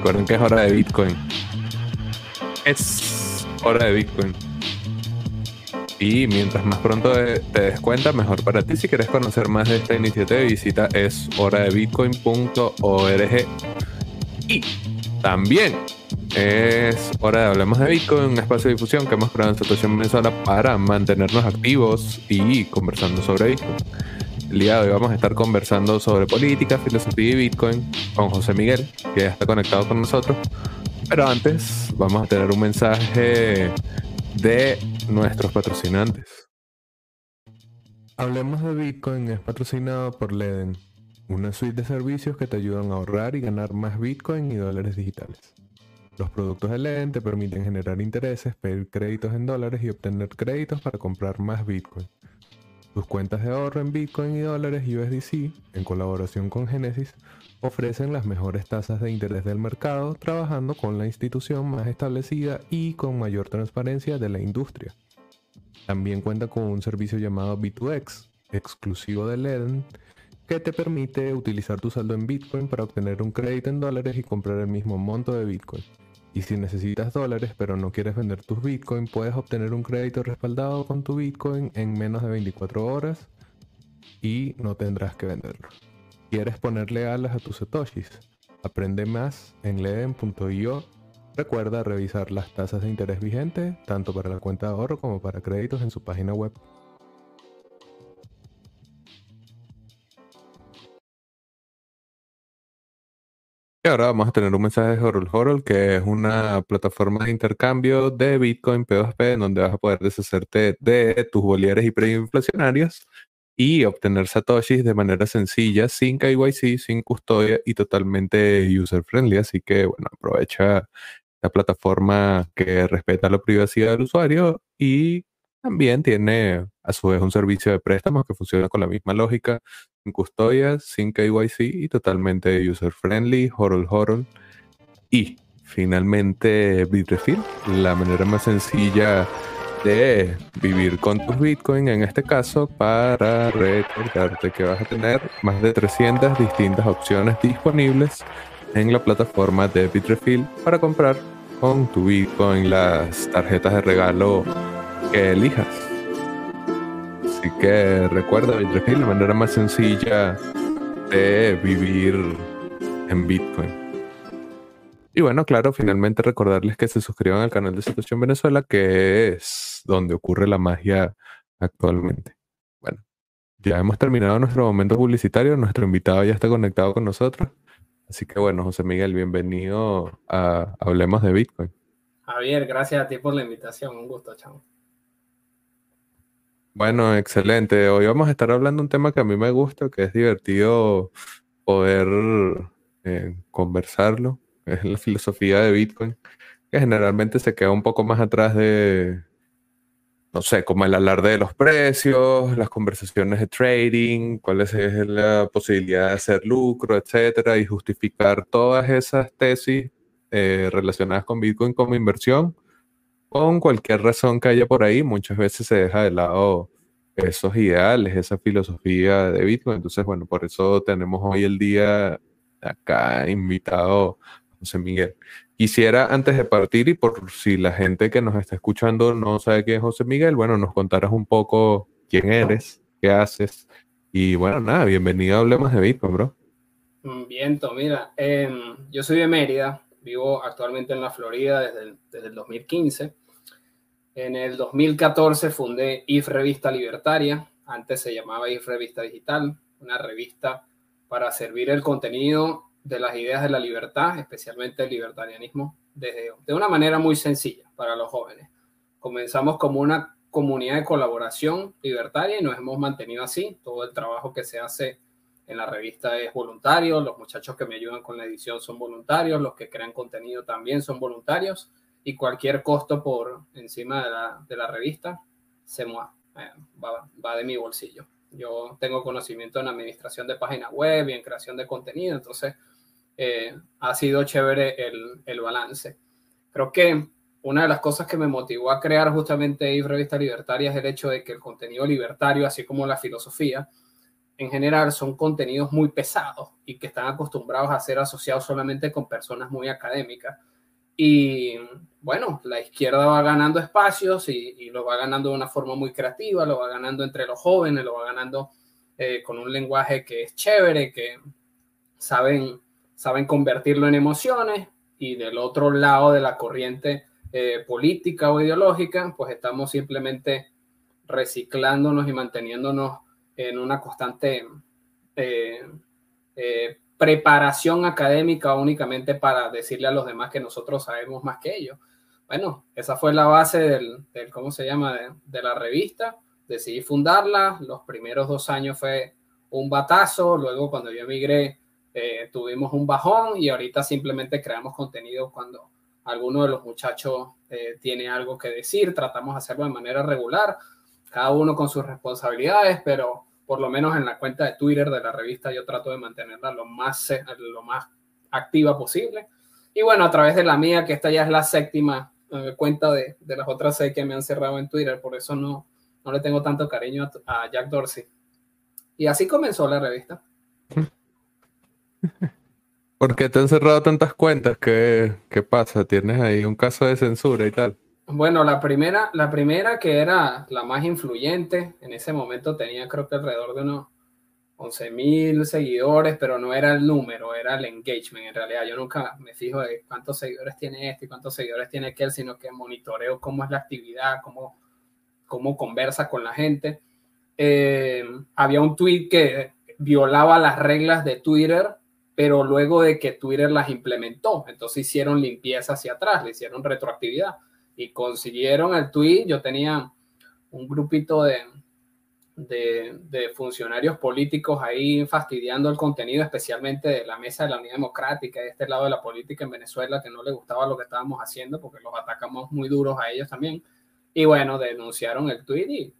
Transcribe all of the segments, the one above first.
Recuerden que es hora de Bitcoin. Es hora de Bitcoin. Y mientras más pronto te des cuenta, mejor para ti. Si quieres conocer más de esta iniciativa, visita eshoradebitcoin.org. Y también es hora de Hablemos de Bitcoin, un espacio de difusión que hemos creado en Situación Venezuela para mantenernos activos y conversando sobre Bitcoin. El día hoy vamos a estar conversando sobre política, filosofía y Bitcoin con José Miguel, que ya está conectado con nosotros. Pero antes vamos a tener un mensaje de nuestros patrocinantes. Hablemos de Bitcoin es patrocinado por Leden, una suite de servicios que te ayudan a ahorrar y ganar más Bitcoin y dólares digitales. Los productos de Leden te permiten generar intereses, pedir créditos en dólares y obtener créditos para comprar más Bitcoin. Tus cuentas de ahorro en Bitcoin y dólares USDC, en colaboración con Genesis, ofrecen las mejores tasas de interés del mercado, trabajando con la institución más establecida y con mayor transparencia de la industria. También cuenta con un servicio llamado B2X, exclusivo de Leden, que te permite utilizar tu saldo en Bitcoin para obtener un crédito en dólares y comprar el mismo monto de Bitcoin. Y si necesitas dólares pero no quieres vender tus Bitcoin, puedes obtener un crédito respaldado con tu Bitcoin en menos de 24 horas y no tendrás que venderlo. ¿Quieres ponerle alas a tus satoshis? Aprende más en leden.io. Recuerda revisar las tasas de interés vigentes, tanto para la cuenta de ahorro como para créditos en su página web. Y ahora vamos a tener un mensaje de Horol Horol, que es una plataforma de intercambio de Bitcoin P2P, donde vas a poder deshacerte de tus bolívares y preinflacionarios y obtener satoshis de manera sencilla, sin KYC, sin custodia y totalmente user friendly. Así que, bueno, aprovecha la plataforma que respeta la privacidad del usuario y también tiene a su vez un servicio de préstamos que funciona con la misma lógica, sin custodia, sin KYC y totalmente user friendly, horol horol. Y finalmente Bitrefill, la manera más sencilla de vivir con tus Bitcoin, en este caso, para recordarte que vas a tener más de 300 distintas opciones disponibles en la plataforma de Bitrefill para comprar con tu Bitcoin las tarjetas de regalo que elijas. Así que recuerda, Bitrefill, la manera más sencilla de vivir en Bitcoin. Y bueno, claro, finalmente recordarles que se suscriban al canal de Situación Venezuela, que es donde ocurre la magia actualmente. Bueno, ya hemos terminado nuestro momento publicitario, nuestro invitado ya está conectado con nosotros. Así que bueno, José Miguel, bienvenido a Hablemos de Bitcoin. Javier, gracias a ti por la invitación, un gusto, chamo. Bueno, excelente. Hoy vamos a estar hablando de un tema que a mí me gusta, que es divertido poder eh, conversarlo. Es la filosofía de Bitcoin, que generalmente se queda un poco más atrás de, no sé, como el alarde de los precios, las conversaciones de trading, cuál es la posibilidad de hacer lucro, etcétera, y justificar todas esas tesis eh, relacionadas con Bitcoin como inversión con cualquier razón que haya por ahí, muchas veces se deja de lado esos ideales, esa filosofía de Bitcoin. Entonces, bueno, por eso tenemos hoy el día acá invitado José Miguel. Quisiera, antes de partir, y por si la gente que nos está escuchando no sabe quién es José Miguel, bueno, nos contaras un poco quién eres, qué haces. Y bueno, nada, bienvenido a Hablemos de Bitcoin, bro. Mm, bien, mira, em, yo soy de Mérida, vivo actualmente en la Florida desde desde el 2015. En el 2014 fundé IF Revista Libertaria, antes se llamaba IF Revista Digital, una revista para servir el contenido de las ideas de la libertad, especialmente el libertarianismo, desde, de una manera muy sencilla para los jóvenes. Comenzamos como una comunidad de colaboración libertaria y nos hemos mantenido así. Todo el trabajo que se hace en la revista es voluntario, los muchachos que me ayudan con la edición son voluntarios, los que crean contenido también son voluntarios y cualquier costo por encima de la, de la revista se mueve, eh, va, va, de mi bolsillo. Yo tengo conocimiento en administración de páginas web y en creación de contenido, entonces eh, ha sido chévere el, el, balance. Creo que una de las cosas que me motivó a crear justamente y Revista Libertaria es el hecho de que el contenido libertario, así como la filosofía, en general son contenidos muy pesados y que están acostumbrados a ser asociados solamente con personas muy académicas. Y bueno, la izquierda va ganando espacios y, lo va ganando de una forma muy creativa, lo va ganando entre los jóvenes, lo va ganando eh, con un lenguaje que es chévere, que saben, saben convertirlo en emociones. Y del otro lado de la corriente eh, política o ideológica, pues estamos simplemente reciclándonos y manteniéndonos en una constante eh, preparación académica únicamente para decirle a los demás que nosotros sabemos más que ellos. Bueno, esa fue la base del, ¿cómo se llama?, de, la revista. Decidí fundarla. Los primeros dos años fue un batazo. Luego, cuando yo emigré, eh, tuvimos un bajón y ahorita simplemente creamos contenido cuando alguno de los muchachos eh, tiene algo que decir. Tratamos de hacerlo de manera regular, cada uno con sus responsabilidades, pero por lo menos en la cuenta de Twitter de la revista, yo trato de mantenerla lo más, lo más activa posible. Y bueno, a través de la mía, que esta ya es la séptima eh, cuenta de, de, las otras seis que me han cerrado en Twitter, por eso no, no le tengo tanto cariño a, Jack Dorsey. Y así comenzó la revista. ¿Por qué te han cerrado tantas cuentas? ¿Qué, ¿Qué pasa? ¿Tienes ahí un caso de censura y tal? Bueno, la primera, la primera que era la más influyente, en ese momento tenía creo que alrededor de unos 11 mil seguidores, pero no era el número, era el engagement. En realidad, yo nunca me fijo de cuántos seguidores tiene este y cuántos seguidores tiene aquel, sino que monitoreo cómo es la actividad, cómo, cómo conversa con la gente. Eh, había un tweet que violaba las reglas de Twitter, pero luego de que Twitter las implementó, entonces hicieron limpieza hacia atrás, le hicieron retroactividad y consiguieron el tweet. Yo tenía un grupito de, de, funcionarios políticos ahí fastidiando el contenido, especialmente de la mesa de la Unidad Democrática, de este lado de la política en Venezuela, que no le gustaba lo que estábamos haciendo porque los atacamos muy duros a ellos también. Y bueno, denunciaron el tweet y,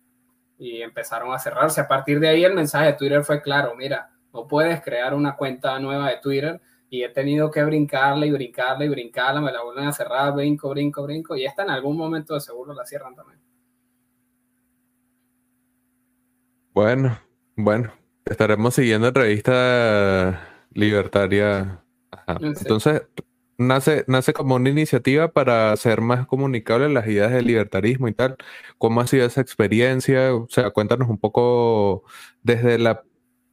y empezaron a cerrarse. A partir de ahí el mensaje de Twitter fue claro, mira, no puedes crear una cuenta nueva de Twitter y he tenido que brincarla y brincarla y brincarla, me la vuelven a cerrar, brinco, brinco, brinco, y esta en algún momento de seguro la cierran también. Bueno, bueno, estaremos siguiendo en revista libertaria. Entonces, nace, nace como una iniciativa para hacer más comunicables las ideas del libertarismo y tal. ¿Cómo ha sido esa experiencia? O sea, cuéntanos un poco desde la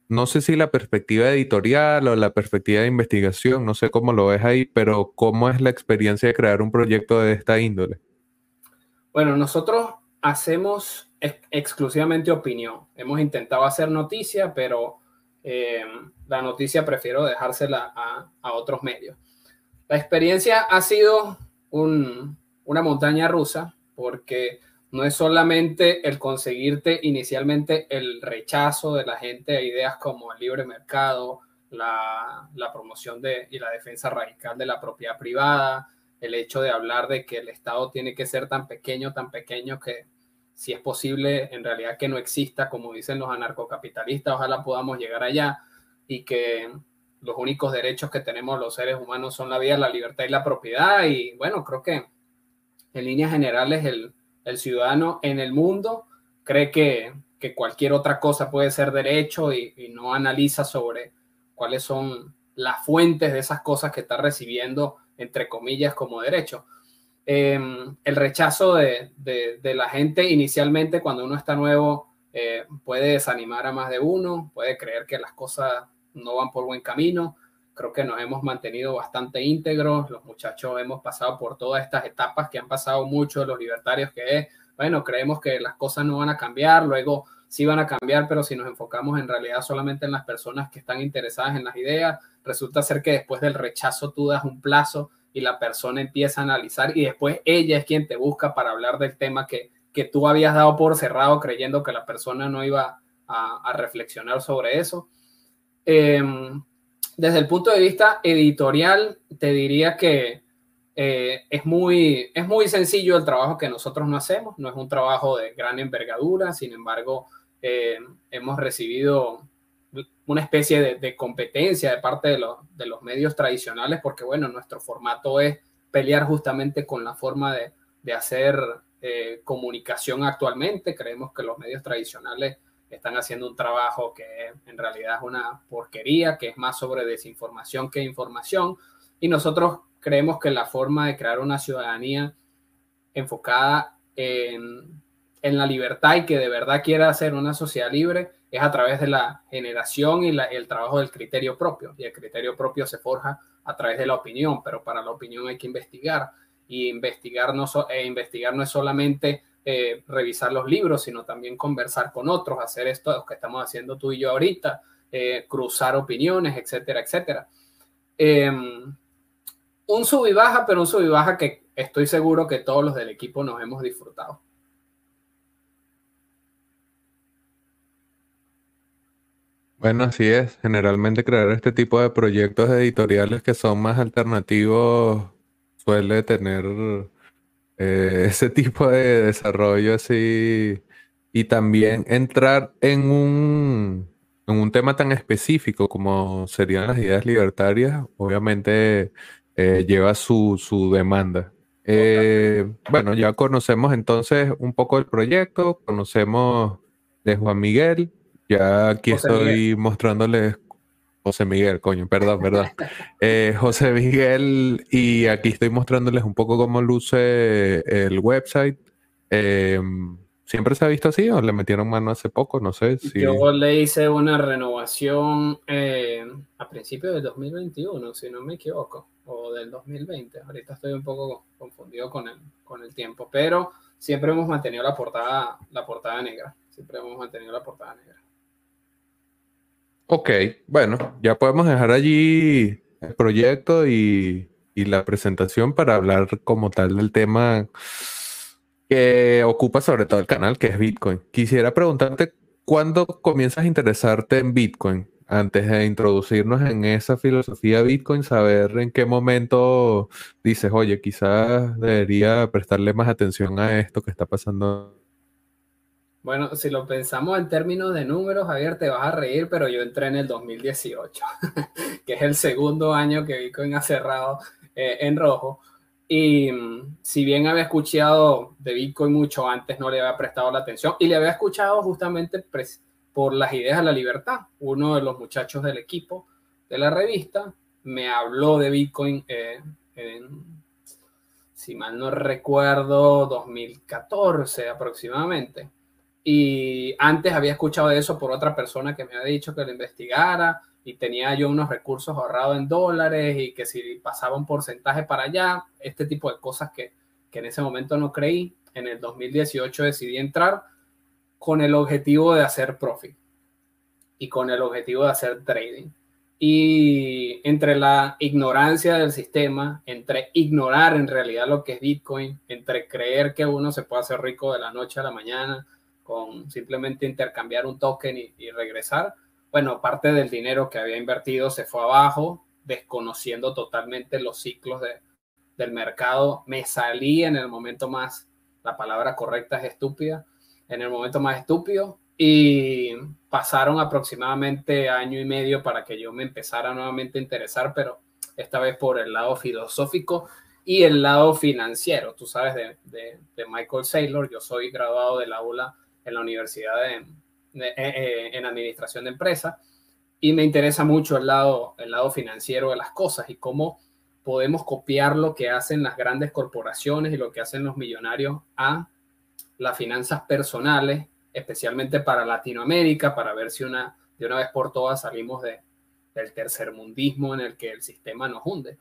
no sé si la perspectiva editorial o la perspectiva de investigación, no sé cómo lo ves ahí, pero ¿cómo es la experiencia de crear un proyecto de esta índole? Bueno, nosotros hacemos exclusivamente opinión. Hemos intentado hacer noticia, pero eh, la noticia prefiero dejársela a, otros medios. La experiencia ha sido una montaña rusa porque no es solamente el conseguirte inicialmente el rechazo de la gente a ideas como el libre mercado, la, promoción de, y la defensa radical de la propiedad privada, el hecho de hablar de que el Estado tiene que ser tan pequeño, tan pequeño que si es posible, en realidad que no exista, como dicen los anarcocapitalistas, ojalá podamos llegar allá y que los únicos derechos que tenemos los seres humanos son la vida, la libertad y la propiedad. Y bueno, creo que en líneas generales el, el ciudadano en el mundo cree que, cualquier otra cosa puede ser derecho y, no analiza sobre cuáles son las fuentes de esas cosas que está recibiendo, entre comillas, como derecho. Em, el rechazo de, la gente inicialmente cuando uno está nuevo eh, puede desanimar a más de uno, puede creer que las cosas no van por buen camino. Creo que nos hemos mantenido bastante íntegros, los muchachos hemos pasado por todas estas etapas que han pasado muchos los libertarios, que es, bueno, creemos que las cosas no van a cambiar, luego sí van a cambiar, pero si nos enfocamos en realidad solamente en las personas que están interesadas en las ideas, resulta ser que después del rechazo tú das un plazo y la persona empieza a analizar y después ella es quien te busca para hablar del tema que, que tú habías dado por cerrado creyendo que la persona no iba a, a reflexionar sobre eso. Eh, desde el punto de vista editorial, te diría que eh, es, muy, es muy sencillo el trabajo que nosotros no hacemos, no es un trabajo de gran envergadura, sin embargo, eh, hemos recibido una especie de, competencia de parte de, de, los medios tradicionales, porque bueno, nuestro formato es pelear justamente con la forma de, hacer eh, comunicación actualmente. Creemos que los medios tradicionales están haciendo un trabajo que en realidad es una porquería, que es más sobre desinformación que información. Y nosotros creemos que la forma de crear una ciudadanía enfocada en, la libertad y que de verdad quiera hacer una sociedad libre es a través de la generación y el trabajo del criterio propio. Y el criterio propio se forja a través de la opinión, pero para la opinión hay que investigar. Y investigar eh, investigar no es solamente eh, revisar los libros, sino también conversar con otros, hacer esto que estamos haciendo tú y yo ahorita, eh, cruzar opiniones, etcétera, etcétera. Em, un sub y baja, pero un sub y baja que estoy seguro que todos los del equipo nos hemos disfrutado. Bueno, así es. Generalmente crear este tipo de proyectos editoriales que son más alternativos suele tener eh, ese tipo de desarrollo así y también entrar en un, en un tema tan específico como serían las ideas libertarias, obviamente eh, lleva su, su demanda. Eh, bueno, ya conocemos entonces un poco el proyecto, conocemos de Juan Miguel, ya aquí estoy mostrándoles José Miguel, coño, perdón, perdón. Eh, José Miguel, y aquí estoy mostrándoles un poco cómo luce el website. Em, ¿Siempre se ha visto así o le metieron mano hace poco? No sé si... Yo le hice una renovación eh, a principios del 2021, si no me equivoco, o del 2020. Ahorita estoy un poco confundido con el, con el tiempo, pero siempre hemos mantenido la portada, la portada negra. Siempre hemos mantenido la portada negra. Ok, bueno, ya podemos dejar allí el proyecto y, la presentación para hablar como tal del tema que ocupa sobre todo el canal, que es Bitcoin. Quisiera preguntarte, ¿cuándo comienzas a interesarte en Bitcoin? Antes de introducirnos en esa filosofía Bitcoin, saber en qué momento dices, oye, quizás debería prestarle más atención a esto que está pasando bueno, si lo pensamos en términos de números, Javier, te vas a reír, pero yo entré en el 2018, que es el segundo año que Bitcoin ha cerrado eh, en rojo. Y mm, si bien había escuchado de Bitcoin mucho antes, no le había prestado la atención y le había escuchado justamente por las ideas de la libertad. Uno de los muchachos del equipo de la revista me habló de Bitcoin eh, en, si mal no recuerdo, 2014 aproximadamente. Y antes había escuchado eso por otra persona que me había dicho que lo investigara y tenía yo unos recursos ahorrados en dólares y que si pasaba un porcentaje para allá, este tipo de cosas que, que en ese momento no creí. En el 2018 decidí entrar con el objetivo de hacer profit y con el objetivo de hacer trading. Y entre la ignorancia del sistema, entre ignorar en realidad lo que es Bitcoin, entre creer que uno se puede hacer rico de la noche a la mañana, con simplemente intercambiar un token y, regresar, bueno, parte del dinero que había invertido se fue abajo, desconociendo totalmente los ciclos de, del mercado. Me salí en el momento más, la palabra correcta es estúpida, en el momento más estúpido y pasaron aproximadamente año y medio para que yo me empezara nuevamente a interesar, pero esta vez por el lado filosófico y el lado financiero. Tú sabes de, de, de Michael Saylor, yo soy graduado del aula en la universidad de, eh, eh, en administración de empresas y me interesa mucho el lado, el lado financiero de las cosas y cómo podemos copiar lo que hacen las grandes corporaciones y lo que hacen los millonarios a las finanzas personales, especialmente para Latinoamérica, para ver si una, de una vez por todas salimos de, del tercermundismo en el que el sistema nos hunde.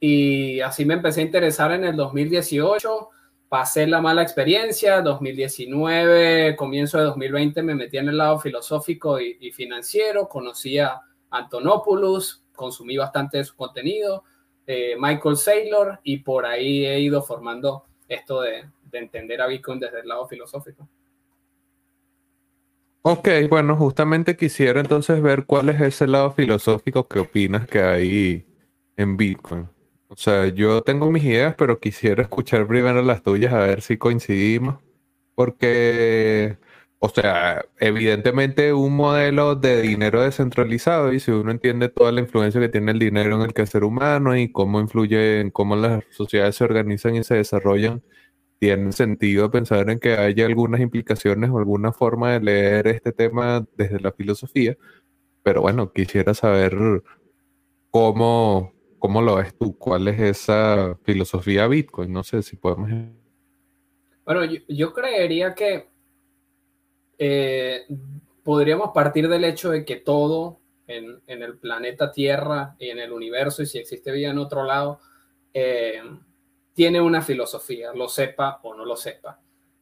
Y así me empecé a interesar en el 2018 pasé la mala experiencia, 2019, comienzo de 2020 me metí en el lado filosófico y, financiero, conocí a Antonopoulos, consumí bastante de su contenido, eh, Michael Saylor y por ahí he ido formando esto de, de entender a Bitcoin desde el lado filosófico. Ok, bueno, justamente quisiera entonces ver cuál es ese lado filosófico que opinas que hay en Bitcoin. O sea, yo tengo mis ideas, pero quisiera escuchar primero las tuyas a ver si coincidimos. Porque, o sea, evidentemente un modelo de dinero descentralizado y si uno entiende toda la influencia que tiene el dinero en el quehacer humano y cómo influye en cómo las sociedades se organizan y se desarrollan, tiene sentido pensar en que haya algunas implicaciones o alguna forma de leer este tema desde la filosofía, pero bueno, quisiera saber cómo, cómo lo ves tú, cuál es esa filosofía Bitcoin, no sé si podemos... Bueno, yo, creería que eh, podríamos partir del hecho de que todo en, el planeta Tierra y en el universo, y si existe vida en otro lado, eh, tiene una filosofía, lo sepa o no lo sepa.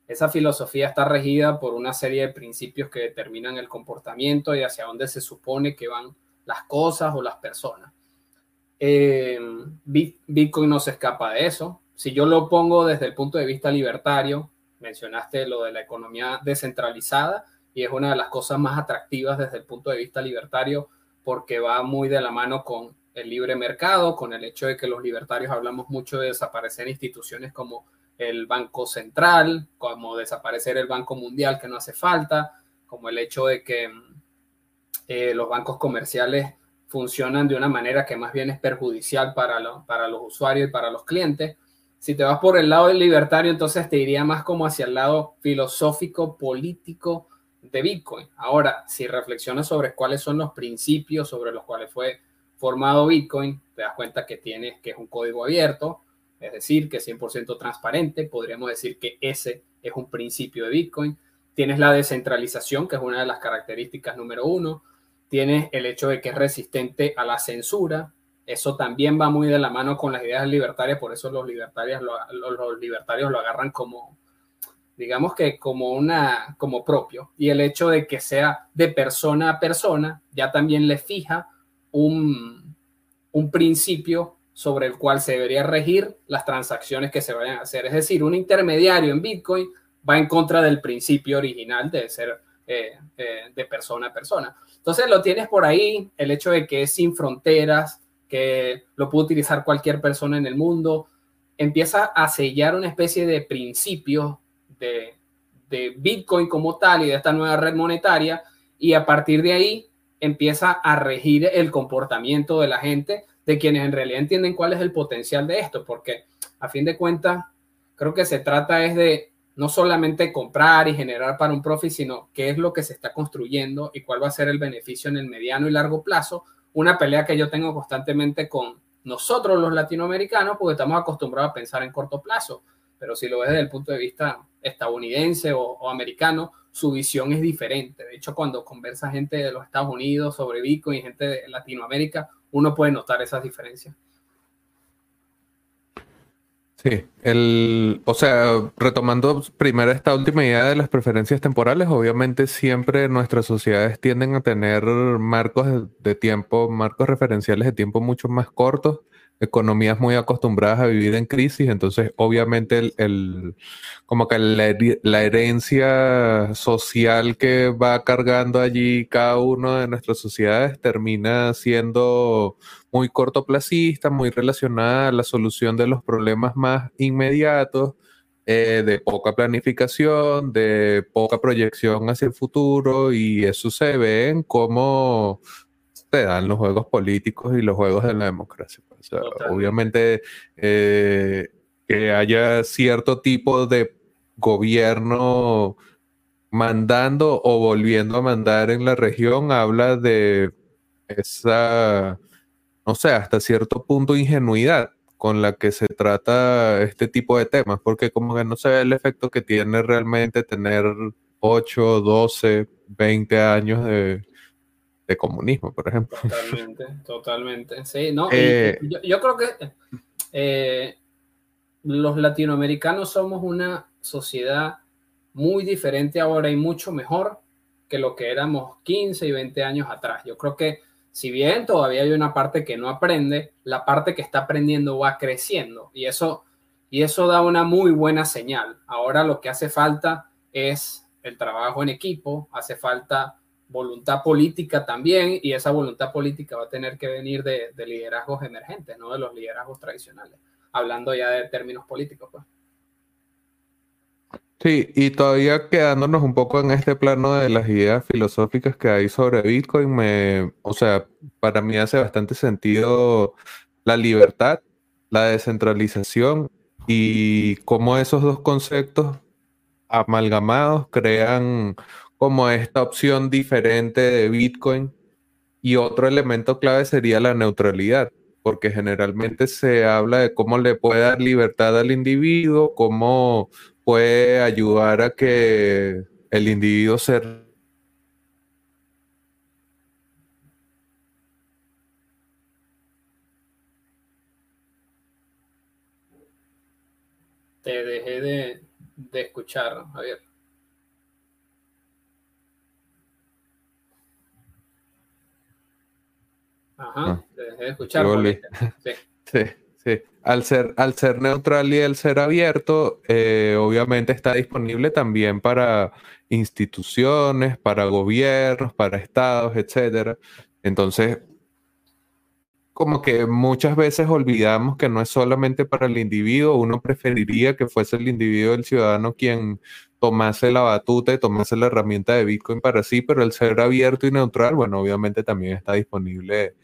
Esa filosofía está regida por una serie de principios que determinan el comportamiento y hacia dónde se supone que van las cosas o las personas. Eh, Bitcoin no se escapa de eso. Si yo lo pongo desde el punto de vista libertario, mencionaste lo de la economía descentralizada y es una de las cosas más atractivas desde el punto de vista libertario porque va muy de la mano con el libre mercado, con el hecho de que los libertarios hablamos mucho de desaparecer instituciones como el Banco Central, como desaparecer el Banco Mundial que no hace falta, como el hecho de que eh, los bancos comerciales funcionan de una manera que más bien es perjudicial para, para los usuarios y para los clientes. Si te vas por el lado del libertario, entonces te iría más como hacia el lado filosófico, político de Bitcoin. Ahora, si reflexionas sobre cuáles son los principios sobre los cuales fue formado Bitcoin, te das cuenta que tiene que es un código abierto, es decir, que es 100% transparente. Podríamos decir que ese es un principio de Bitcoin. Tienes la descentralización, que es una de las características número uno. Tienes el hecho de que es resistente a la censura. Eso también va muy de la mano con las ideas libertarias, por eso los libertarios lo, los libertarios lo agarran como, digamos que como una, como propio. Y el hecho de que sea de persona a persona ya también le fija un, principio sobre el cual se debería regir las transacciones que se vayan a hacer. Es decir, un intermediario en Bitcoin va en contra del principio original de ser de persona a persona. Entonces lo tienes por ahí, el hecho de que es sin fronteras, que lo puede utilizar cualquier persona en el mundo, empieza a sellar una especie de principio de, de Bitcoin como tal y de esta nueva red monetaria, y a partir de ahí empieza a regir el comportamiento de la gente, de quienes en realidad entienden cuál es el potencial de esto, porque a fin de cuentas, creo que se trata es de no solamente comprar y generar para un profit, sino qué es lo que se está construyendo y cuál va a ser el beneficio en el mediano y largo plazo. Una pelea que yo tengo constantemente con nosotros los latinoamericanos, porque estamos acostumbrados a pensar en corto plazo, pero si lo ves desde el punto de vista estadounidense o, o americano, su visión es diferente. De hecho, cuando conversa gente de los Estados Unidos sobre Bitcoin y gente de Latinoamérica, uno puede notar esas diferencias. Sí, el, o sea, retomando primero esta última idea de las preferencias temporales, obviamente siempre nuestras sociedades tienden a tener marcos de tiempo, marcos referenciales de tiempo mucho más cortos economías muy acostumbradas a vivir en crisis, entonces obviamente el, como que la, herencia social que va cargando allí cada uno de nuestras sociedades termina siendo muy cortoplacista, muy relacionada a la solución de los problemas más inmediatos, eh, de poca planificación, de poca proyección hacia el futuro, y eso se ve en cómo se dan los juegos políticos y los juegos de la democracia. Obviamente eh, que haya cierto tipo de gobierno mandando o volviendo a mandar en la región habla de esa, no sé, hasta cierto punto ingenuidad con la que se trata este tipo de temas, porque como que no se ve el efecto que tiene realmente tener 8, 12, 20 años de, de comunismo, por ejemplo. Totalmente, totalmente. Sí, no, eh, yo, creo que eh, los latinoamericanos somos una sociedad muy diferente ahora y mucho mejor que lo que éramos 15 y 20 años atrás. Yo creo que si bien todavía hay una parte que no aprende, la parte que está aprendiendo va creciendo y eso, y eso da una muy buena señal. Ahora lo que hace falta es el trabajo en equipo, hace falta voluntad política también, y esa voluntad política va a tener que venir de, liderazgos emergentes, no de los liderazgos tradicionales, hablando ya de términos políticos. Pues. Sí, y todavía quedándonos un poco en este plano de las ideas filosóficas que hay sobre Bitcoin, me, o sea, para mí hace bastante sentido la libertad, la descentralización y cómo esos dos conceptos amalgamados crean como esta opción diferente de Bitcoin. Y otro elemento clave sería la neutralidad, porque generalmente se habla de cómo le puede dar libertad al individuo, cómo puede ayudar a que el individuo se te dejé de, de escuchar, Javier. Ajá, ah. te dejé de escuchar. Sí. sí. Sí, al ser, al ser neutral y al ser abierto, eh, obviamente está disponible también para instituciones, para gobiernos, para estados, etcétera. Entonces, como que muchas veces olvidamos que no es solamente para el individuo, uno preferiría que fuese el individuo, el ciudadano, quien tomase la batuta y tomase la herramienta de Bitcoin para sí, pero el ser abierto y neutral, bueno, obviamente también está disponible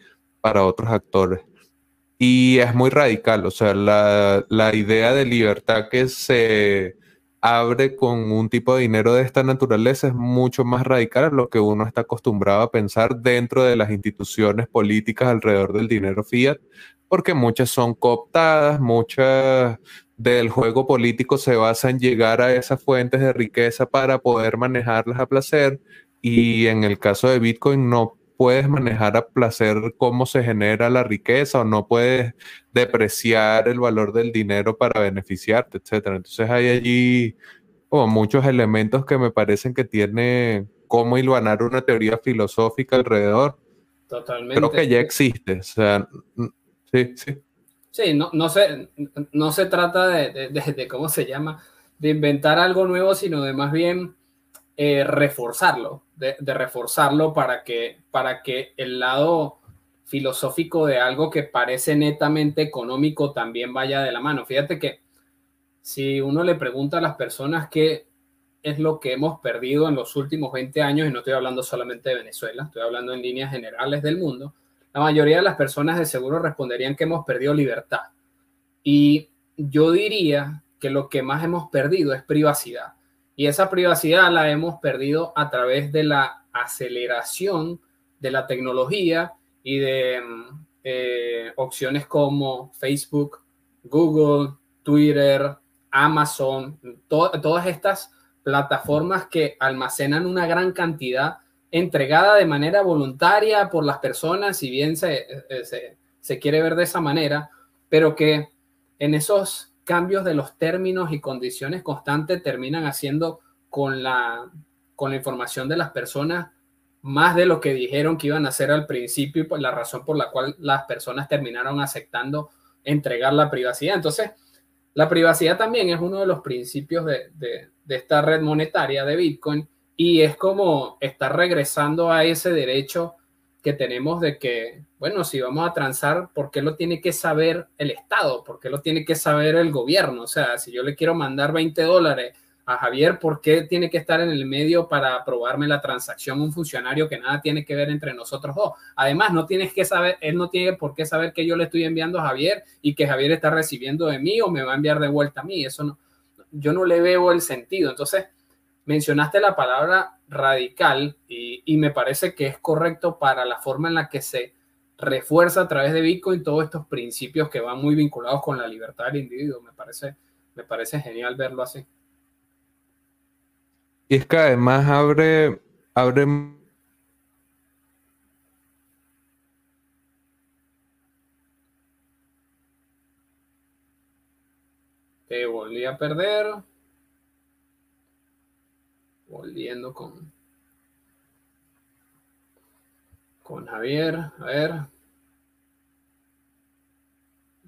para otros actores. Y es muy radical, o sea, la, la idea de libertad que se abre con un tipo de dinero de esta naturaleza es mucho más radical a lo que uno está acostumbrado a pensar dentro de las instituciones políticas alrededor del dinero fiat, porque muchas son cooptadas, muchas del juego político se basa en llegar a esas fuentes de riqueza para poder manejarlas a placer y en el caso de Bitcoin no puedes manejar a placer cómo se genera la riqueza o no puedes depreciar el valor del dinero para beneficiarte, etcétera. Entonces hay allí como muchos elementos que me parecen que tiene cómo hilvanar una teoría filosófica alrededor. Totalmente. Creo que ya existe. O sea, sí, sí. Sí, no, no, se, no se trata de, de, cómo se llama, de inventar algo nuevo, sino de más bien eh, reforzarlo, de, reforzarlo para que, para que el lado filosófico de algo que parece netamente económico también vaya de la mano. Fíjate que si uno le pregunta a las personas qué es lo que hemos perdido en los últimos 20 años, y no estoy hablando solamente de Venezuela, estoy hablando en líneas generales del mundo, la mayoría de las personas de seguro responderían que hemos perdido libertad. Y yo diría que lo que más hemos perdido es privacidad. Y esa privacidad la hemos perdido a través de la aceleración de la tecnología y de mm, eh, opciones como Facebook, Google, Twitter, Amazon, todas estas plataformas que almacenan una gran cantidad entregada de manera voluntaria por las personas, si bien se, eh, se, se quiere ver de esa manera, pero que en esos cambios de los términos y condiciones constantes terminan haciendo con la, con la información de las personas más de lo que dijeron que iban a hacer al principio y por la razón por la cual las personas terminaron aceptando entregar la privacidad. Entonces, la privacidad también es uno de los principios de, de, de esta red monetaria de Bitcoin y es como estar regresando a ese derecho que tenemos de que, bueno, si vamos a transar, ¿por qué lo tiene que saber el Estado? ¿Por qué lo tiene que saber el gobierno? O sea, si yo le quiero mandar 20 dólares a Javier, ¿por qué tiene que estar en el medio para aprobarme la transacción un funcionario que nada tiene que ver entre nosotros dos? Además, no tienes que saber, él no tiene por qué saber que yo le estoy enviando a Javier y que Javier está recibiendo de mí o me va a enviar de vuelta a mí. Eso no, yo no le veo el sentido. Entonces, mencionaste la palabra radical y, me parece que es correcto para la forma en la que se refuerza a través de Bitcoin todos estos principios que van muy vinculados con la libertad del individuo. Me parece, me parece genial verlo así. Y es que además abre, abre Te volví a perder volviendo con, con Javier. A ver.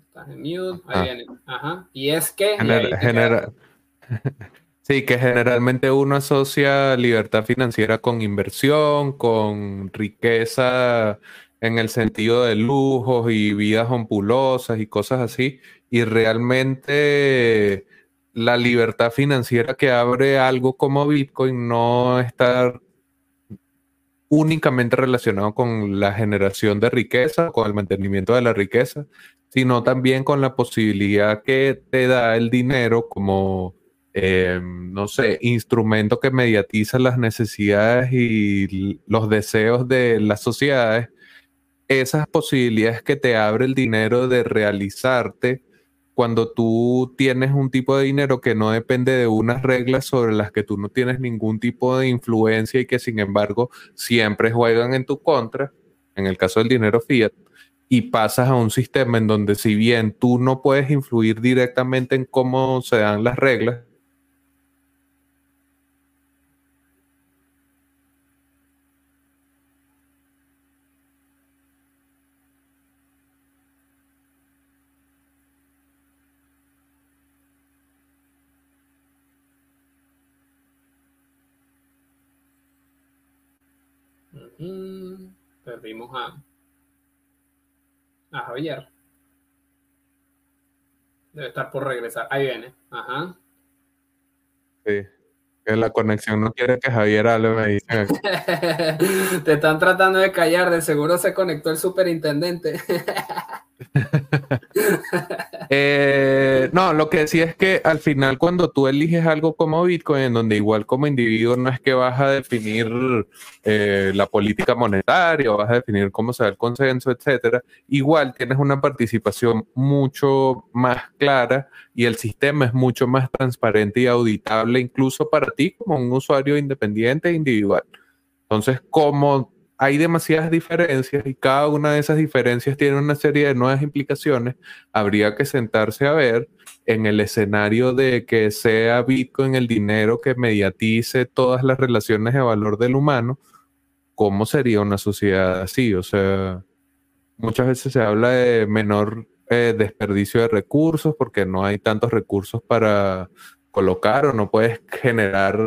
Estás en mute. Ahí ah. viene. Ajá. Y es que. sí, que generalmente uno asocia libertad financiera con inversión, con riqueza en el sentido de lujos y vidas ompulosas y cosas así. Y realmente la libertad financiera que abre algo como Bitcoin no está únicamente relacionado con la generación de riqueza, con el mantenimiento de la riqueza, sino también con la posibilidad que te da el dinero como, eh, no sé, instrumento que mediatiza las necesidades y los deseos de las sociedades, esas posibilidades que te abre el dinero de realizarte cuando tú tienes un tipo de dinero que no depende de unas reglas sobre las que tú no tienes ningún tipo de influencia y que sin embargo siempre juegan en tu contra, en el caso del dinero fiat, y pasas a un sistema en donde si bien tú no puedes influir directamente en cómo se dan las reglas, perdimos a, a Javier. Debe estar por regresar. Ahí viene. Ajá. Sí. Que la conexión no quiere que Javier hable, me dicen. Te están tratando de callar, de seguro se conectó el superintendente. Eh, no, lo que decía es que al final cuando tú eliges algo como Bitcoin, en donde igual como individuo no es que vas a definir eh, la política monetaria o vas a definir cómo se da el consenso, etcétera, igual tienes una participación mucho más clara y el sistema es mucho más transparente y auditable incluso para ti como un usuario independiente e individual. Entonces, como hay demasiadas diferencias y cada una de esas diferencias tiene una serie de nuevas implicaciones. Habría que sentarse a ver en el escenario de que sea Bitcoin el dinero que mediatice todas las relaciones de valor del humano, cómo sería una sociedad así. O sea, muchas veces se habla de menor eh, desperdicio de recursos porque no hay tantos recursos para colocar o no puedes generar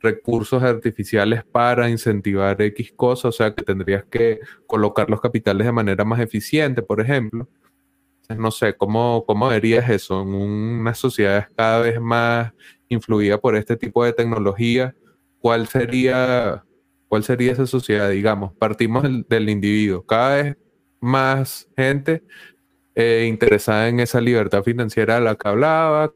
recursos artificiales para incentivar X cosas, o sea que tendrías que colocar los capitales de manera más eficiente, por ejemplo. no sé, ¿cómo, ¿cómo verías eso en una sociedad cada vez más influida por este tipo de tecnología? ¿Cuál sería, cuál sería esa sociedad? Digamos, partimos del, individuo, cada vez más gente eh, interesada en esa libertad financiera a la que hablaba,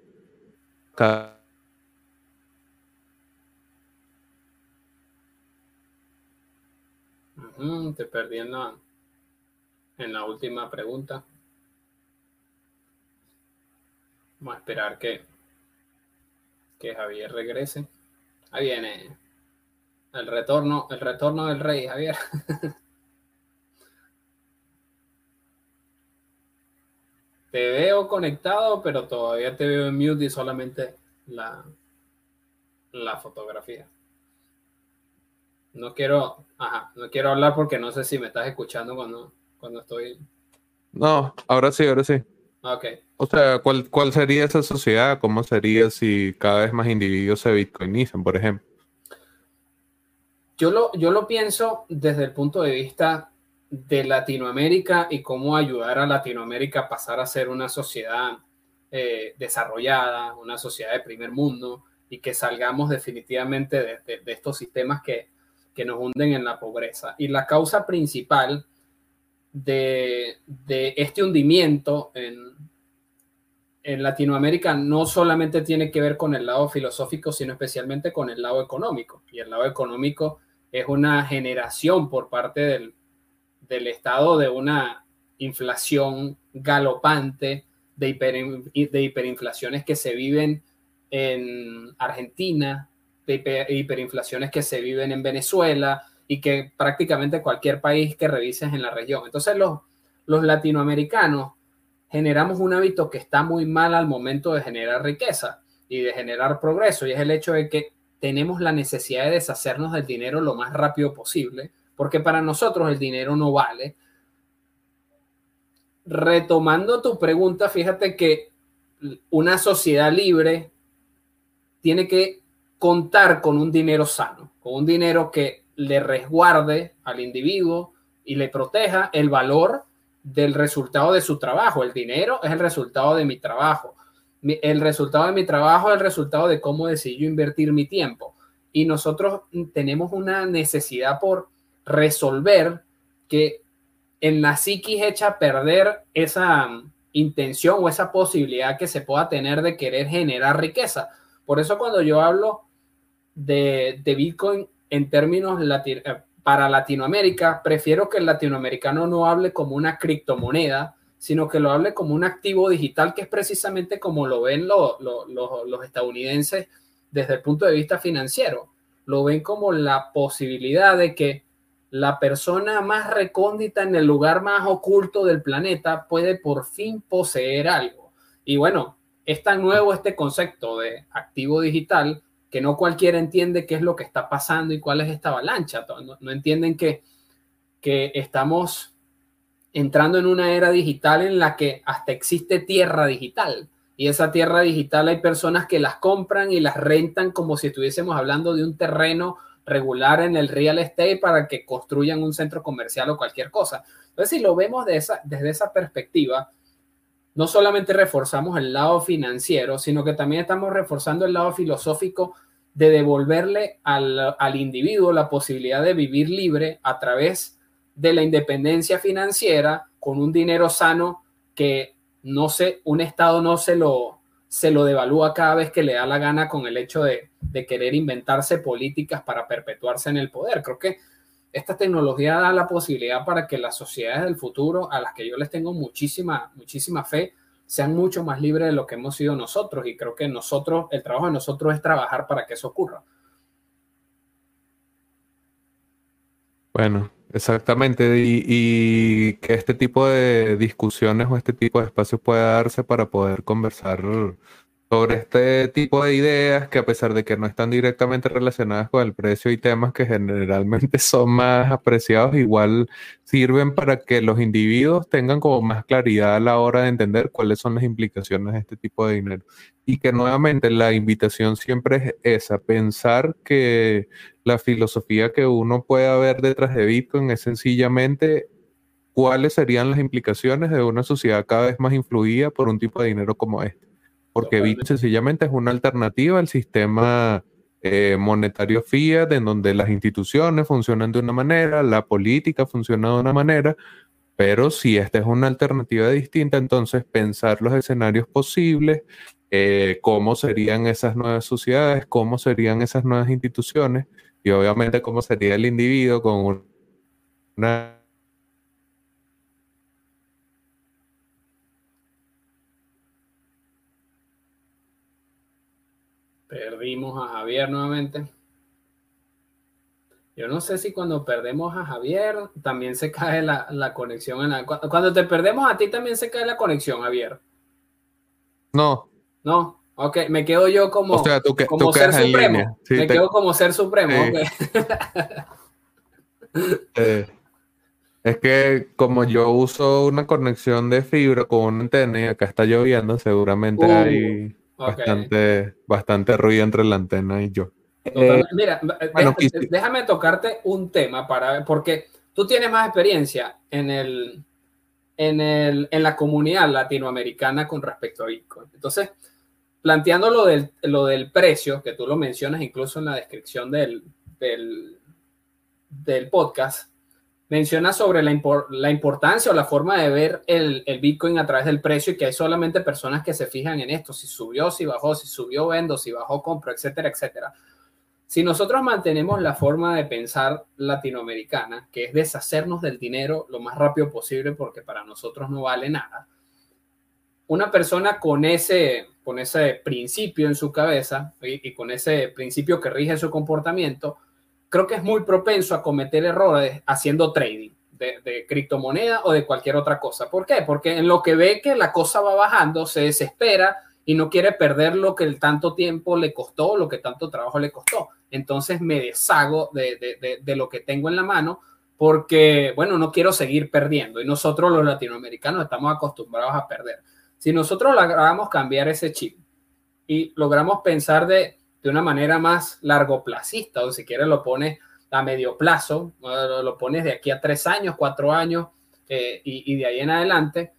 te perdí en la, última pregunta. Vamos a esperar que, que Javier regrese. Ahí viene el retorno, el retorno del rey, Javier. Te veo conectado, pero todavía te veo en mute y solamente la, la fotografía. No quiero, ajá, no quiero hablar porque no sé si me estás escuchando cuando, cuando estoy. No, ahora sí, ahora sí. Ok. O sea, ¿cuál, ¿cuál sería esa sociedad? ¿Cómo sería si cada vez más individuos se bitcoinizan, por ejemplo? Yo lo, yo lo pienso desde el punto de vista de Latinoamérica y cómo ayudar a Latinoamérica a pasar a ser una sociedad eh, desarrollada, una sociedad de primer mundo y que salgamos definitivamente de, estos sistemas que, que, nos hunden en la pobreza. Y la causa principal de, de este hundimiento en, en Latinoamérica no solamente tiene que ver con el lado filosófico, sino especialmente con el lado económico. Y el lado económico es una generación por parte del, del estado de una inflación galopante, de, de hiperinflaciones que se viven en Argentina, de hiperinflaciones que se viven en Venezuela y que prácticamente cualquier país que revises en la región. Entonces los, los latinoamericanos generamos un hábito que está muy mal al momento de generar riqueza y de generar progreso y es el hecho de que tenemos la necesidad de deshacernos del dinero lo más rápido posible porque para nosotros el dinero no vale. Retomando tu pregunta, fíjate que una sociedad libre tiene que contar con un dinero sano, con un dinero que le resguarde al individuo y le proteja el valor del resultado de su trabajo. El dinero es el resultado de mi trabajo. El resultado de mi trabajo es el resultado de cómo decido invertir mi tiempo. Y nosotros tenemos una necesidad por resolver que en la psiquis echa a perder esa mm, intención o esa posibilidad que se pueda tener de querer generar riqueza. Por eso cuando yo hablo de, Bitcoin en términos eh, para Latinoamérica, prefiero que el latinoamericano no hable como una criptomoneda, sino que lo hable como un activo digital, que es precisamente como lo ven los estadounidenses desde el punto de vista financiero. Lo ven como la posibilidad de que la persona más recóndita en el lugar más oculto del planeta puede por fin poseer algo. Y bueno, es tan nuevo este concepto de activo digital que no cualquiera entiende qué es lo que está pasando y cuál es esta avalancha. No, entienden que, que estamos entrando en una era digital en la que hasta existe tierra digital. Y esa tierra digital hay personas que las compran y las rentan como si estuviésemos hablando de un terreno regular en el real estate para que construyan un centro comercial o cualquier cosa. Entonces, si lo vemos desde esa perspectiva, no solamente reforzamos el lado financiero, sino que también estamos reforzando el lado filosófico de devolverle al, al individuo la posibilidad de vivir libre a través de la independencia financiera con un dinero sano que no sé, un Estado no se lo, se lo devalúa cada vez que le da la gana con el hecho de, querer inventarse políticas para perpetuarse en el poder. Creo que esta tecnología da la posibilidad para que las sociedades del futuro, a las que yo les tengo muchísima, muchísima fe, sean mucho más libres de lo que hemos sido nosotros. Y creo que nosotros, el trabajo de nosotros es trabajar para que eso ocurra. Bueno, Exactamente, y, que este tipo de discusiones o este tipo de espacios pueda darse para poder conversar sobre este tipo de ideas que a pesar de que no están directamente relacionadas con el precio y temas que generalmente son más apreciados, igual sirven para que los individuos tengan como más claridad a la hora de entender cuáles son las implicaciones de este tipo de dinero. Y que nuevamente la invitación siempre es esa, pensar que la filosofía que uno puede ver detrás de Bitcoin es sencillamente cuáles serían las implicaciones de una sociedad cada vez más influida por un tipo de dinero como este porque Bitcoin sencillamente es una alternativa al sistema eh, monetario fiat, en donde las instituciones funcionan de una manera, la política funciona de una manera, pero si esta es una alternativa distinta, entonces pensar los escenarios posibles, eh, cómo serían esas nuevas sociedades, cómo serían esas nuevas instituciones y obviamente cómo sería el individuo con una Perdimos a Javier nuevamente. Yo no sé si cuando perdemos a Javier también se cae la, conexión. En la, cuando te perdemos a ti también se cae la conexión, Javier. No. No. Ok, me quedo yo como, como ser supremo. me quedo como ser supremo. Eh, es que como yo uso una conexión de fibra con una antena y acá está lloviendo, seguramente uh. hay Bastante, bastante ruido entre la antena y yo. Eh, mira, déjame, tocarte un tema para porque tú tienes más experiencia en el, en el en la comunidad latinoamericana con respecto a Bitcoin. Entonces, planteando lo del, lo del precio, que tú lo mencionas incluso en la descripción del, del, del podcast, menciona sobre la, la, importancia o la forma de ver el, el, Bitcoin a través del precio y que hay solamente personas que se fijan en esto, si subió, si bajó, si subió, vendo, si bajó, compro, etcétera, etcétera. Si nosotros mantenemos la forma de pensar latinoamericana, que es deshacernos del dinero lo más rápido posible porque para nosotros no vale nada, una persona con ese, con ese principio en su cabeza y, y con ese principio que rige su comportamiento, creo que es muy propenso a cometer errores haciendo trading de, criptomoneda o de cualquier otra cosa. ¿Por qué? Porque en lo que ve que la cosa va bajando, se desespera y no quiere perder lo que el tanto tiempo le costó, lo que tanto trabajo le costó. Entonces me deshago de, de lo que tengo en la mano porque, bueno, no quiero seguir perdiendo. Y nosotros los latinoamericanos estamos acostumbrados a perder. Si nosotros logramos cambiar ese chip y logramos pensar de, de una manera más largoplacista, o si quieres lo pones a medio plazo, lo pones de aquí a tres años, cuatro años eh, y, de ahí en adelante,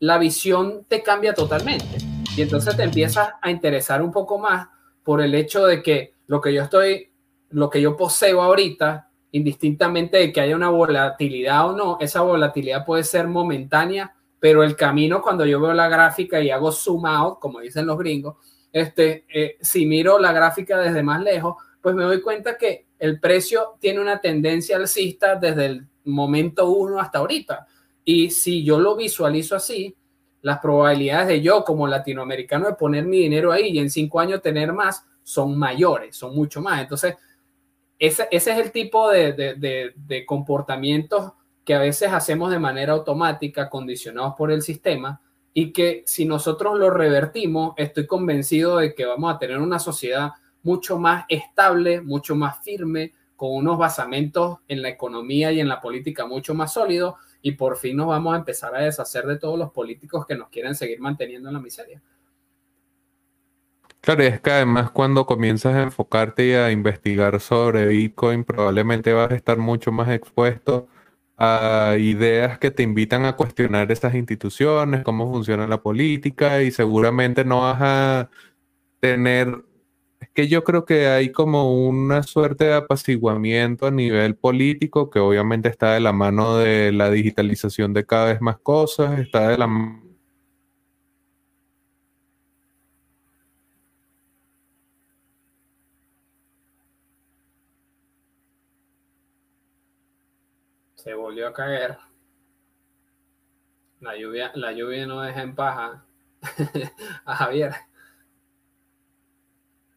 la visión te cambia totalmente. Y entonces te empiezas a interesar un poco más por el hecho de que lo que yo estoy, lo que yo poseo ahorita, indistintamente de que haya una volatilidad o no, esa volatilidad puede ser momentánea, pero el camino cuando yo veo la gráfica y hago zoom out, como dicen los gringos, este, eh, si miro la gráfica desde más lejos, pues me doy cuenta que el precio tiene una tendencia alcista desde el momento uno hasta ahorita. Y si yo lo visualizo así, las probabilidades de yo como latinoamericano de poner mi dinero ahí y en cinco años tener más son mayores, son mucho más. Entonces, ese, es el tipo de, comportamientos que a veces hacemos de manera automática, condicionados por el sistema, y que si nosotros lo revertimos, estoy convencido de que vamos a tener una sociedad mucho más estable, mucho más firme, con unos basamentos en la economía y en la política mucho más sólidos, y por fin nos vamos a empezar a deshacer de todos los políticos que nos quieren seguir manteniendo en la miseria. Claro, es que además cuando comienzas a enfocarte y a investigar sobre Bitcoin, probablemente vas a estar mucho más expuesto ideas que te invitan a cuestionar estas instituciones, cómo funciona la política y seguramente no vas a tener... Es que yo creo que hay como una suerte de apaciguamiento a nivel político que obviamente está de la mano de la digitalización de cada vez más cosas, está de la Se volvió a caer. La lluvia, la lluvia no deja en paja a Javier.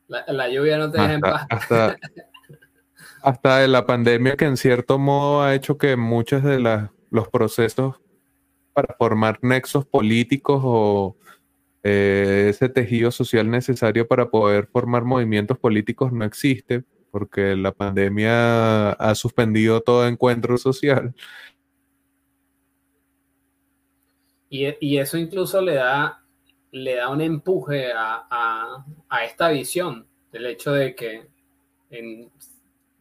La, lluvia no te deja en paja. Hasta, hasta la pandemia que en cierto modo ha hecho que muchos de los procesos para formar nexos políticos o eh, ese tejido social necesario para poder formar movimientos políticos no existe porque la pandemia ha suspendido todo encuentro social. Y, eso incluso le da, le da un empuje a, esta visión, del hecho de que en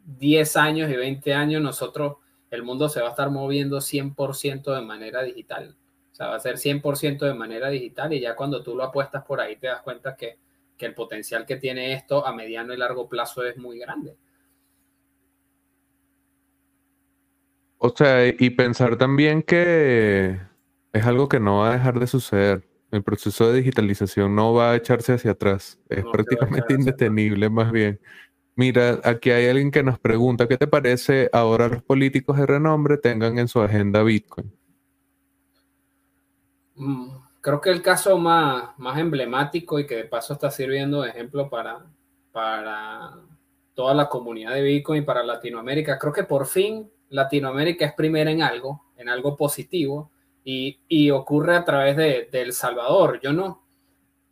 10 años y 20 años nosotros, el mundo se va a estar moviendo 100% de manera digital. O sea, va a ser 100% de manera digital y ya cuando tú lo apuestas por ahí te das cuenta que que el potencial que tiene esto a mediano y largo plazo es muy grande. O sea, y pensar también que es algo que no va a dejar de suceder. El proceso de digitalización no va a echarse hacia atrás. Es prácticamente indetenible más bien. Mira, aquí hay alguien que nos pregunta, ¿qué te parece ahora los políticos de renombre tengan en su agenda Bitcoin? Mm, creo que el caso más, más emblemático y que de paso está sirviendo de ejemplo para, para toda la comunidad de Bitcoin y para Latinoamérica, creo que por fin Latinoamérica es primera en algo, en algo positivo, y, y ocurre a través de, de, El Salvador. Yo no,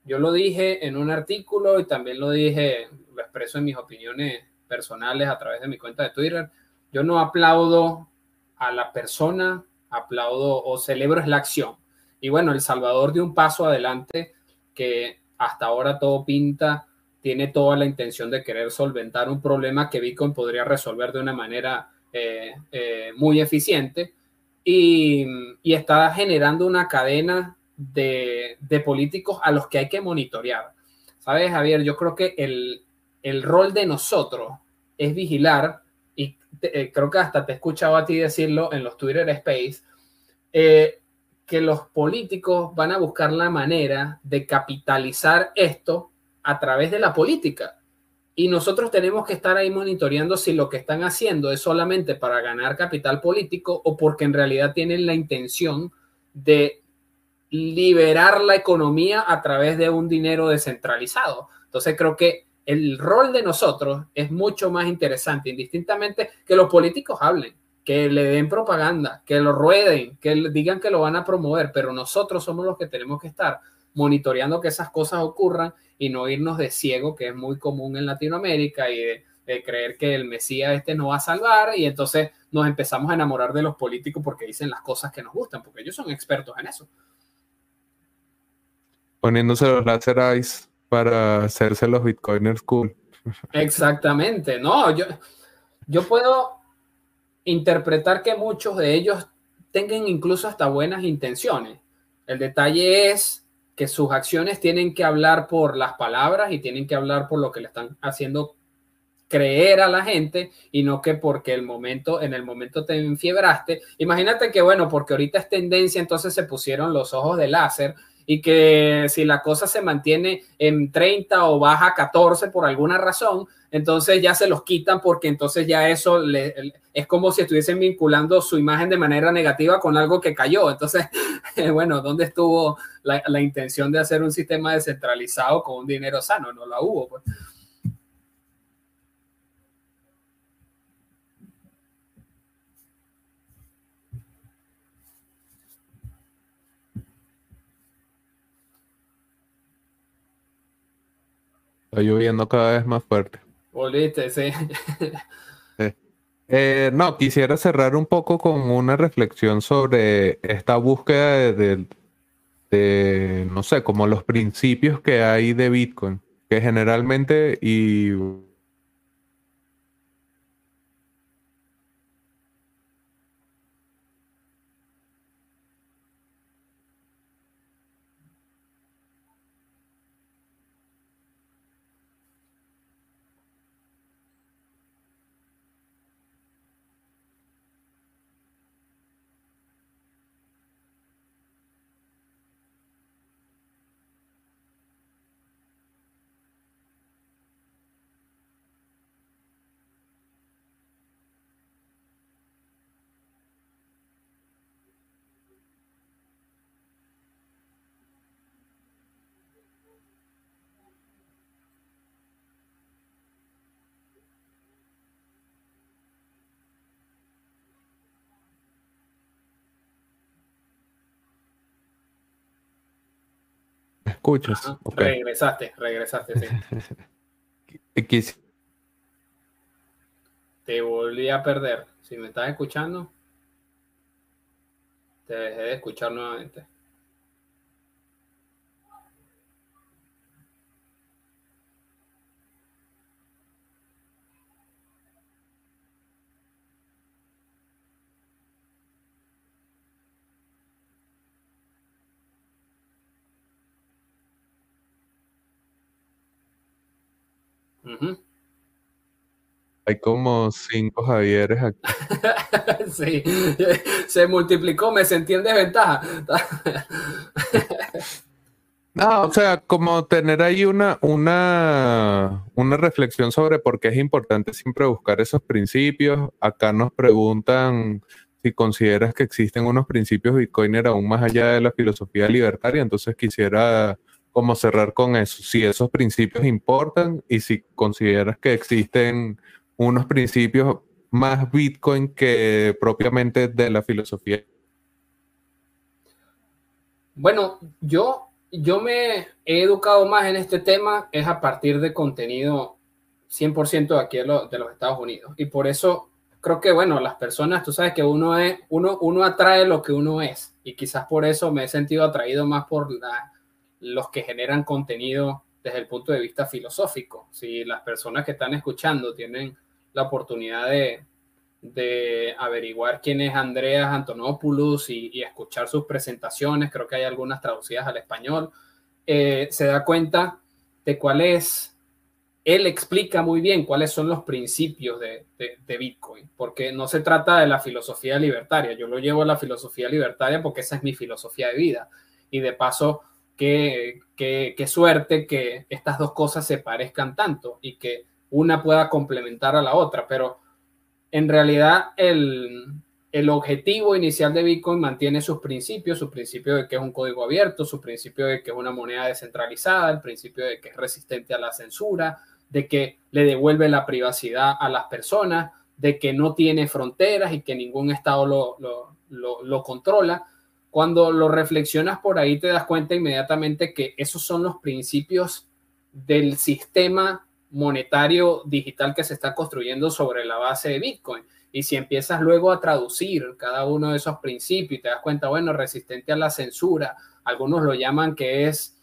yo lo dije en un artículo y también lo dije, lo expreso en mis opiniones personales a través de mi cuenta de Twitter. Yo no aplaudo a la persona, aplaudo o celebro es la acción. Y bueno, El Salvador dio un paso adelante que hasta ahora todo pinta, tiene toda la intención de querer solventar un problema que Bitcoin podría resolver de una manera eh, eh, muy eficiente y, está generando una cadena de, políticos a los que hay que monitorear. ¿Sabes, Javier? Yo creo que el, rol de nosotros es vigilar, y eh, creo que hasta te he escuchado a ti decirlo en los Twitter Space, que los políticos van a buscar la manera de capitalizar esto a través de la política. Y nosotros tenemos que estar ahí monitoreando si lo que están haciendo es solamente para ganar capital político o porque en realidad tienen la intención de liberar la economía a través de un dinero descentralizado. Entonces creo que el rol de nosotros es mucho más interesante, indistintamente que los políticos hablen que le den propaganda, que lo rueden, que digan que lo van a promover, pero nosotros somos los que tenemos que estar monitoreando que esas cosas ocurran y no irnos de ciego, que es muy común en Latinoamérica, y de, creer que el Mesías este nos va a salvar, y entonces nos empezamos a enamorar de los políticos porque dicen las cosas que nos gustan, porque ellos son expertos en eso. Poniéndose los láser eyes para hacerse los bitcoiners cool. Exactamente, no, yo, yo puedo interpretar que muchos de ellos tengan incluso hasta buenas intenciones. El detalle es que sus acciones tienen que hablar por las palabras y tienen que hablar por lo que le están haciendo creer a la gente y no que porque el momento, en el momento te enfiebraste. Imagínate que, bueno, porque ahorita es tendencia, entonces se pusieron los ojos de láser y que si la cosa se mantiene en 30 o baja a 14 por alguna razón, entonces ya se los quitan porque entonces ya eso le, es como si estuviesen vinculando su imagen de manera negativa con algo que cayó. Entonces, bueno, ¿dónde estuvo la, la intención de hacer un sistema descentralizado con un dinero sano? No la hubo. Pues. Está lloviendo cada vez más fuerte. Volviste, sí. Eh, no, quisiera cerrar un poco con una reflexión sobre esta búsqueda de, de, no sé, como los principios que hay de Bitcoin, que generalmente, y escuchas. Regresaste, regresaste, sí. Te volví a perder. Si me estás escuchando, te dejé de escuchar nuevamente. Hay como cinco Javieres aquí. sí, se multiplicó, me sentí en desventaja. no, o sea, como tener ahí una, una, una reflexión sobre por qué es importante siempre buscar esos principios. Acá nos preguntan si consideras que existen unos principios Bitcoiner aún más allá de la filosofía libertaria, entonces quisiera como cerrar con eso, si esos principios importan y si consideras que existen unos principios más Bitcoin que propiamente de la filosofía. Bueno, yo, yo me he educado más en este tema es a partir de contenido 100% de aquí de, los Estados Unidos. Y por eso creo que, bueno, las personas, tú sabes que uno, es, uno, uno atrae lo que uno es. Y quizás por eso me he sentido atraído más por la, los que generan contenido desde el punto de vista filosófico. Si las personas que están escuchando tienen la oportunidad de, averiguar quién es Andreas Antonopoulos y, escuchar sus presentaciones, creo que hay algunas traducidas al español, eh, se da cuenta de cuál es, él explica muy bien cuáles son los principios de, de, Bitcoin, porque no se trata de la filosofía libertaria, yo lo llevo a la filosofía libertaria porque esa es mi filosofía de vida. Y de paso, qué, suerte que estas dos cosas se parezcan tanto y que una pueda complementar a la otra, pero en realidad el, el objetivo inicial de Bitcoin mantiene sus principios, su principio de que es un código abierto, su principio de que es una moneda descentralizada, el principio de que es resistente a la censura, de que le devuelve la privacidad a las personas, de que no tiene fronteras y que ningún Estado lo, lo, lo controla cuando lo reflexionas por ahí te das cuenta inmediatamente que esos son los principios del sistema monetario digital que se está construyendo sobre la base de Bitcoin. Y si empiezas luego a traducir cada uno de esos principios y te das cuenta, bueno, resistente a la censura, algunos lo llaman que es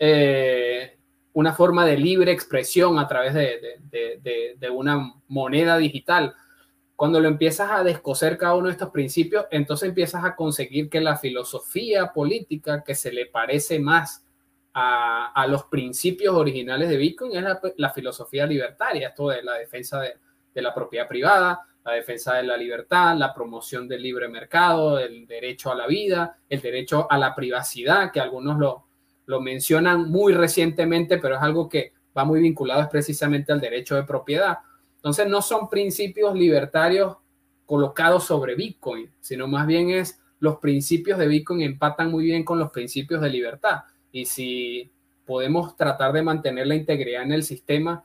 eh, una forma de libre expresión a través de una moneda digital cuando lo empiezas a descoser cada uno de estos principios, entonces empiezas a conseguir que la filosofía política que se le parece más a, los principios originales de Bitcoin es la, filosofía libertaria, esto de la defensa de, la propiedad privada, la defensa de la libertad, la promoción del libre mercado, el derecho a la vida, el derecho a la privacidad, que algunos lo, lo mencionan muy recientemente, pero es algo que va muy vinculado es precisamente al derecho de propiedad. Entonces no son principios libertarios colocados sobre Bitcoin, sino más bien es los principios de Bitcoin empatan muy bien con los principios de libertad. Y si podemos tratar de mantener la integridad en el sistema,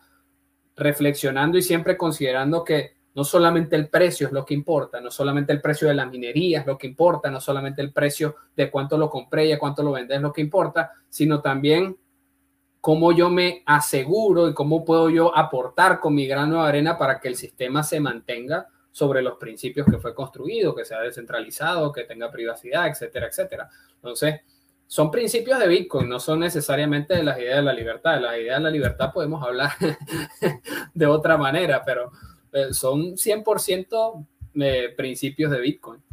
reflexionando y siempre considerando que no solamente el precio es lo que importa, no solamente el precio de la minería es lo que importa, no solamente el precio de cuánto lo compré y a cuánto lo vendé es lo que importa, sino también cómo yo me aseguro y cómo puedo yo aportar con mi grano de arena para que el sistema se mantenga sobre los principios que fue construido, que sea descentralizado, que tenga privacidad, etcétera, etcétera. Entonces, son principios de Bitcoin, no son necesariamente de las ideas de la libertad. De las ideas de la libertad podemos hablar de otra manera, pero eh, son 100% de principios de Bitcoin.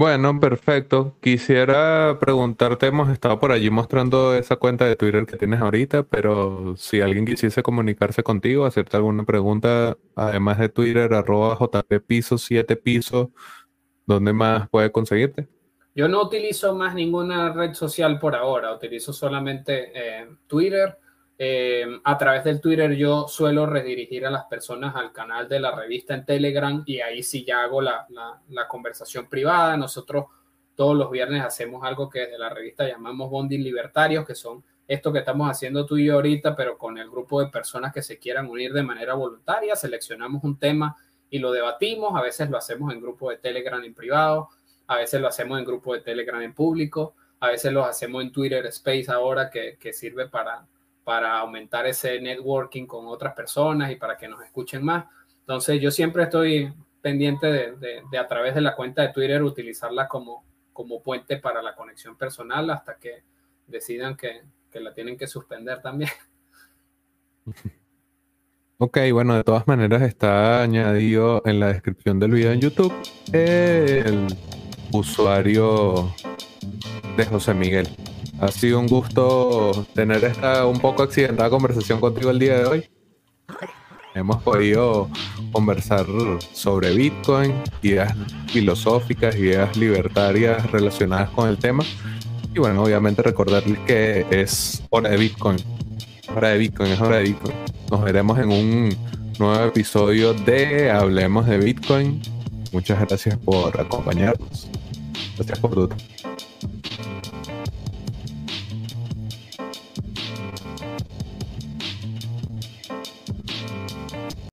Bueno, perfecto. Quisiera preguntarte, hemos estado por allí mostrando esa cuenta de Twitter que tienes ahorita, pero si alguien quisiese comunicarse contigo, hacerte alguna pregunta, además de Twitter, arroba JP piso 7 piso, ¿dónde más puede conseguirte? Yo no utilizo más ninguna red social por ahora, utilizo solamente eh, Twitter eh, a través del Twitter yo suelo redirigir a las personas al canal de la revista en Telegram y ahí sí ya hago la, conversación privada. Nosotros todos los viernes hacemos algo que de la revista llamamos Bonding Libertarios, que son esto que estamos haciendo tú y yo ahorita, pero con el grupo de personas que se quieran unir de manera voluntaria. Seleccionamos un tema y lo debatimos. A veces lo hacemos en grupo de Telegram en privado, a veces lo hacemos en grupo de Telegram en público, a veces lo hacemos en Twitter Space ahora que sirve para para aumentar ese networking con otras personas y para que nos escuchen más. Entonces yo siempre estoy pendiente de, a través de la cuenta de Twitter utilizarla como, como puente para la conexión personal hasta que decidan que, la tienen que suspender también. Ok, bueno, de todas maneras está añadido en la descripción del video en YouTube el usuario de José Miguel. Ha sido un gusto tener esta un poco accidentada conversación contigo el día de hoy. Hemos podido conversar sobre Bitcoin, ideas filosóficas, ideas libertarias relacionadas con el tema. Y bueno, obviamente recordarles que es hora de Bitcoin. Hora de Bitcoin, es hora de Bitcoin. Nos veremos en un nuevo episodio de Hablemos de Bitcoin. Muchas gracias por acompañarnos. Gracias por todo.